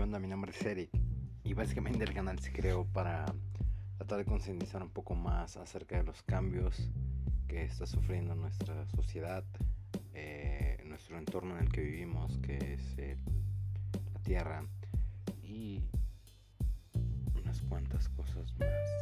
onda? Mi nombre es Eric y básicamente el canal se creó para tratar de concientizar un poco más acerca de los cambios que está sufriendo nuestra sociedad, eh, nuestro entorno en el que vivimos, que es eh, la Tierra y unas cuantas cosas más.